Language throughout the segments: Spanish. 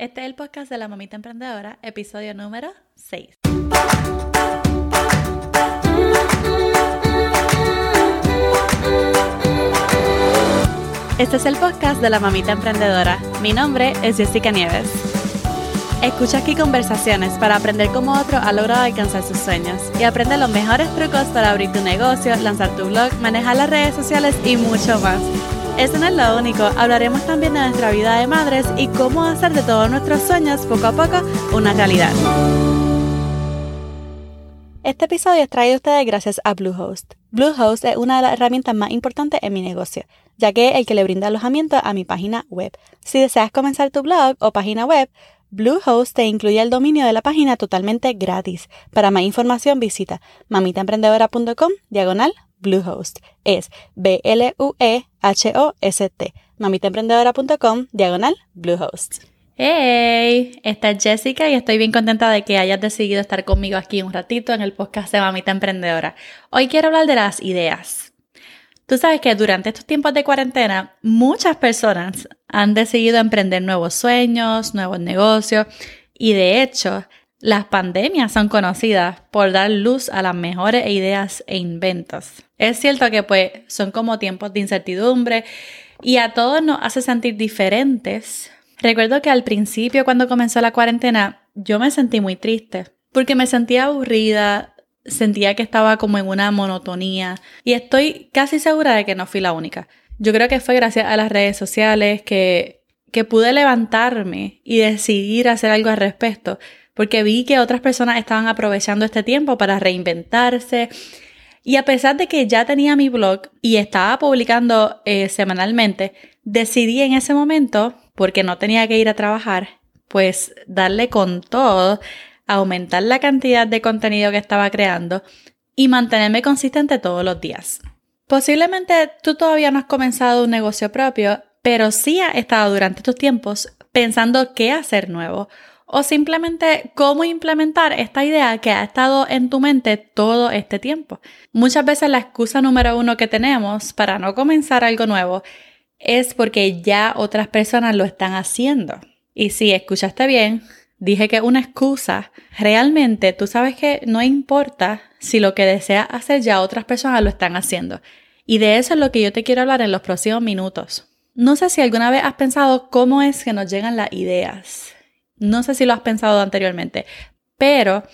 Este es el podcast de la Mamita Emprendedora, episodio número 6. Este es el podcast de la Mamita Emprendedora. Mi nombre es Jessica Nieves. Escucha aquí conversaciones para aprender cómo otro ha logrado alcanzar sus sueños y aprende los mejores trucos para abrir tu negocio, lanzar tu blog, manejar las redes sociales y mucho más. Eso no es lo único, hablaremos también de nuestra vida de madres y cómo hacer de todos nuestros sueños poco a poco una realidad. Este episodio es traído a ustedes gracias a Bluehost. Bluehost es una de las herramientas más importantes en mi negocio, ya que es el que le brinda alojamiento a mi página web. Si deseas comenzar tu blog o página web, Bluehost te incluye el dominio de la página totalmente gratis. Para más información visita mamitaemprendedora.com diagonal Bluehost. Es B-L-U-E-H-O-S-T. mamitaemprendedora.com diagonal Bluehost. Hey, esta es Jessica y estoy bien contenta de que hayas decidido estar conmigo aquí un ratito en el podcast de Mamita Emprendedora. Hoy quiero hablar de las ideas. Tú sabes que durante estos tiempos de cuarentena muchas personas han decidido emprender nuevos sueños, nuevos negocios y de hecho las pandemias son conocidas por dar luz a las mejores ideas e inventos. Es cierto que pues son como tiempos de incertidumbre y a todos nos hace sentir diferentes. Recuerdo que al principio cuando comenzó la cuarentena yo me sentí muy triste porque me sentía aburrida, sentía que estaba como en una monotonía y estoy casi segura de que no fui la única. Yo creo que fue gracias a las redes sociales que, que pude levantarme y decidir hacer algo al respecto porque vi que otras personas estaban aprovechando este tiempo para reinventarse y a pesar de que ya tenía mi blog y estaba publicando eh, semanalmente, decidí en ese momento, porque no tenía que ir a trabajar, pues darle con todo, aumentar la cantidad de contenido que estaba creando y mantenerme consistente todos los días. Posiblemente tú todavía no has comenzado un negocio propio, pero sí has estado durante estos tiempos pensando qué hacer nuevo o simplemente cómo implementar esta idea que ha estado en tu mente todo este tiempo. Muchas veces la excusa número uno que tenemos para no comenzar algo nuevo es porque ya otras personas lo están haciendo. Y si escuchaste bien, dije que una excusa, realmente tú sabes que no importa si lo que deseas hacer ya otras personas lo están haciendo. Y de eso es lo que yo te quiero hablar en los próximos minutos. No sé si alguna vez has pensado cómo es que nos llegan las ideas no sé si lo has pensado anteriormente, pero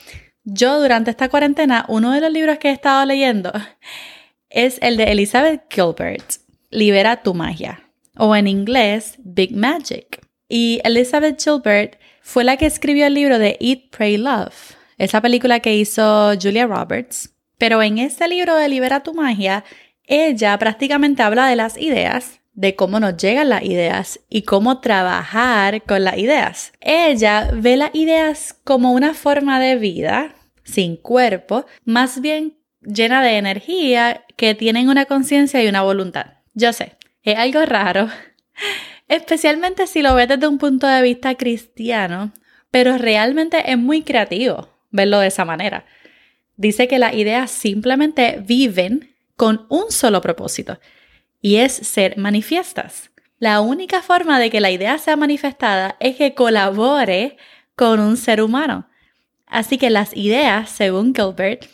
yo durante esta cuarentena, uno de los libros que he estado leyendo es el de Elizabeth Gilbert, Libera tu magia, o en inglés, Big Magic. Y Elizabeth Gilbert fue la que escribió el libro de Eat, Pray, Love, esa película que hizo Julia Roberts. Pero en este libro de Libera tu magia, ella prácticamente habla de las ideas de cómo nos llegan las ideas y cómo trabajar con las ideas. Ella ve las ideas como una forma de vida sin cuerpo, más bien llena de energía, que tienen una conciencia y una voluntad. Yo sé, es algo raro, especialmente si lo ves desde un punto de vista cristiano, pero realmente es muy creativo verlo de esa manera. Dice que las ideas simplemente viven con un solo propósito y es ser manifiestas. La única forma de que la idea sea manifestada es que colabore con un ser humano. Así que las ideas, según Gilbert,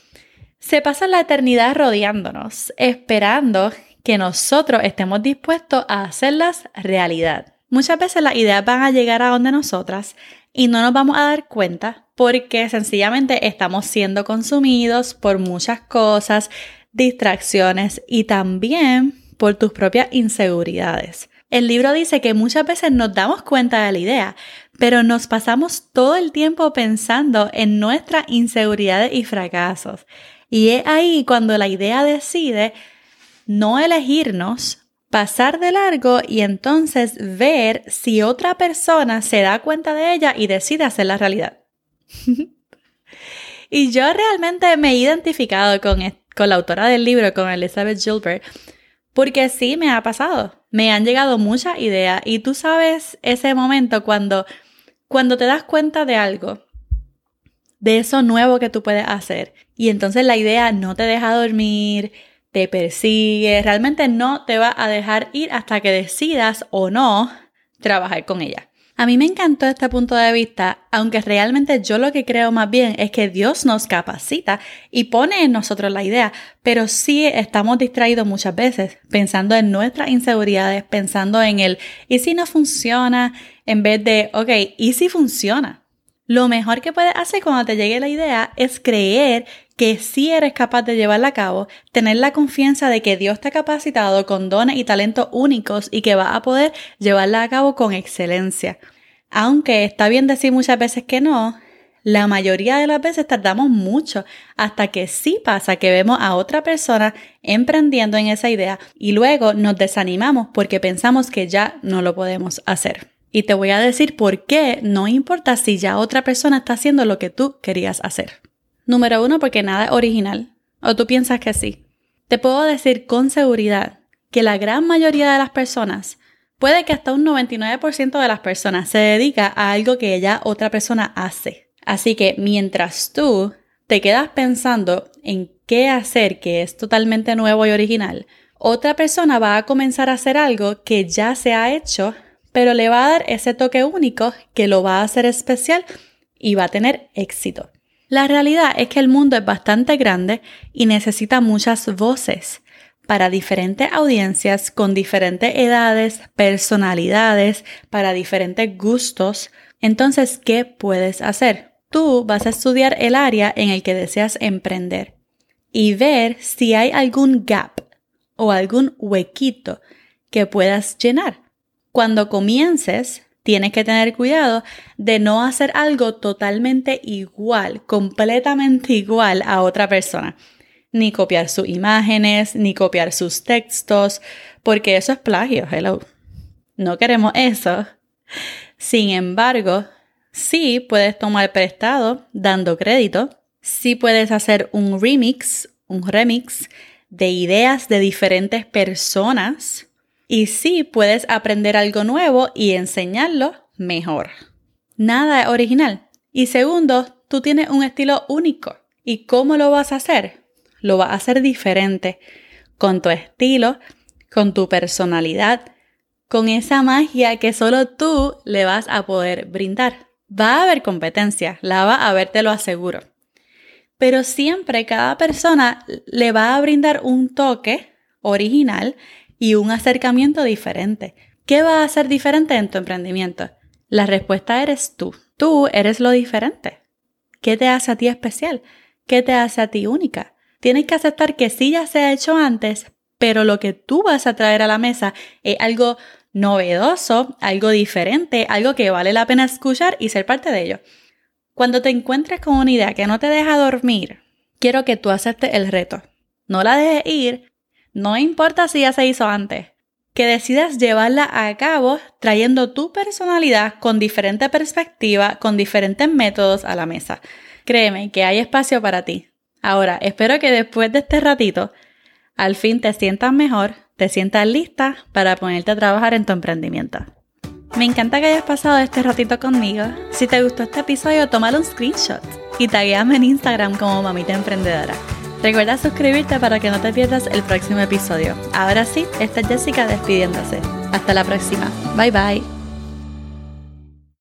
se pasan la eternidad rodeándonos, esperando que nosotros estemos dispuestos a hacerlas realidad. Muchas veces las ideas van a llegar a donde nosotras y no nos vamos a dar cuenta porque sencillamente estamos siendo consumidos por muchas cosas, distracciones y también por tus propias inseguridades. El libro dice que muchas veces nos damos cuenta de la idea, pero nos pasamos todo el tiempo pensando en nuestras inseguridades y fracasos. Y es ahí cuando la idea decide no elegirnos, pasar de largo y entonces ver si otra persona se da cuenta de ella y decide hacer la realidad. y yo realmente me he identificado con, con la autora del libro, con Elizabeth Gilbert, porque sí me ha pasado. Me han llegado muchas ideas y tú sabes ese momento cuando, cuando te das cuenta de algo, de eso nuevo que tú puedes hacer. Y entonces la idea no te deja dormir, te persigue, realmente no te va a dejar ir hasta que decidas o no trabajar con ella. A mí me encantó este punto de vista, aunque realmente yo lo que creo más bien es que Dios nos capacita y pone en nosotros la idea, pero sí estamos distraídos muchas veces pensando en nuestras inseguridades, pensando en el ¿y si no funciona? en vez de, ok, ¿y si funciona? Lo mejor que puedes hacer cuando te llegue la idea es creer que sí eres capaz de llevarla a cabo, tener la confianza de que Dios te ha capacitado con dones y talentos únicos y que vas a poder llevarla a cabo con excelencia. Aunque está bien decir muchas veces que no, la mayoría de las veces tardamos mucho hasta que sí pasa que vemos a otra persona emprendiendo en esa idea y luego nos desanimamos porque pensamos que ya no lo podemos hacer. Y te voy a decir por qué no importa si ya otra persona está haciendo lo que tú querías hacer. Número uno, porque nada es original. ¿O tú piensas que sí? Te puedo decir con seguridad que la gran mayoría de las personas, puede que hasta un 99% de las personas se dedica a algo que ya otra persona hace. Así que mientras tú te quedas pensando en qué hacer que es totalmente nuevo y original, otra persona va a comenzar a hacer algo que ya se ha hecho, pero le va a dar ese toque único que lo va a hacer especial y va a tener éxito. La realidad es que el mundo es bastante grande y necesita muchas voces para diferentes audiencias con diferentes edades, personalidades, para diferentes gustos. Entonces, ¿qué puedes hacer? Tú vas a estudiar el área en el que deseas emprender y ver si hay algún gap o algún huequito que puedas llenar. Cuando comiences, tienes que tener cuidado de no hacer algo totalmente igual, completamente igual a otra persona. Ni copiar sus imágenes, ni copiar sus textos, porque eso es plagio, hello. No queremos eso. Sin embargo, sí puedes tomar prestado dando crédito, sí puedes hacer un remix, un remix de ideas de diferentes personas y sí puedes aprender algo nuevo y enseñarlo mejor. Nada es original. Y segundo, tú tienes un estilo único. ¿Y cómo lo vas a hacer? Lo vas a hacer diferente, con tu estilo, con tu personalidad, con esa magia que solo tú le vas a poder brindar. Va a haber competencia, la va a haber, te lo aseguro. Pero siempre cada persona le va a brindar un toque original y un acercamiento diferente. ¿Qué va a ser diferente en tu emprendimiento? La respuesta eres tú. Tú eres lo diferente. ¿Qué te hace a ti especial? ¿Qué te hace a ti única? Tienes que aceptar que sí ya se ha hecho antes, pero lo que tú vas a traer a la mesa es algo novedoso, algo diferente, algo que vale la pena escuchar y ser parte de ello. Cuando te encuentres con una idea que no te deja dormir, quiero que tú aceptes el reto. No la dejes ir, no importa si ya se hizo antes, que decidas llevarla a cabo trayendo tu personalidad con diferente perspectiva, con diferentes métodos a la mesa. Créeme que hay espacio para ti. Ahora, espero que después de este ratito, al fin te sientas mejor, te sientas lista para ponerte a trabajar en tu emprendimiento. Me encanta que hayas pasado este ratito conmigo. Si te gustó este episodio, tómalo un screenshot y taguéame en Instagram como Mamita Emprendedora. Recuerda suscribirte para que no te pierdas el próximo episodio. Ahora sí, esta es Jessica despidiéndose. Hasta la próxima. Bye bye.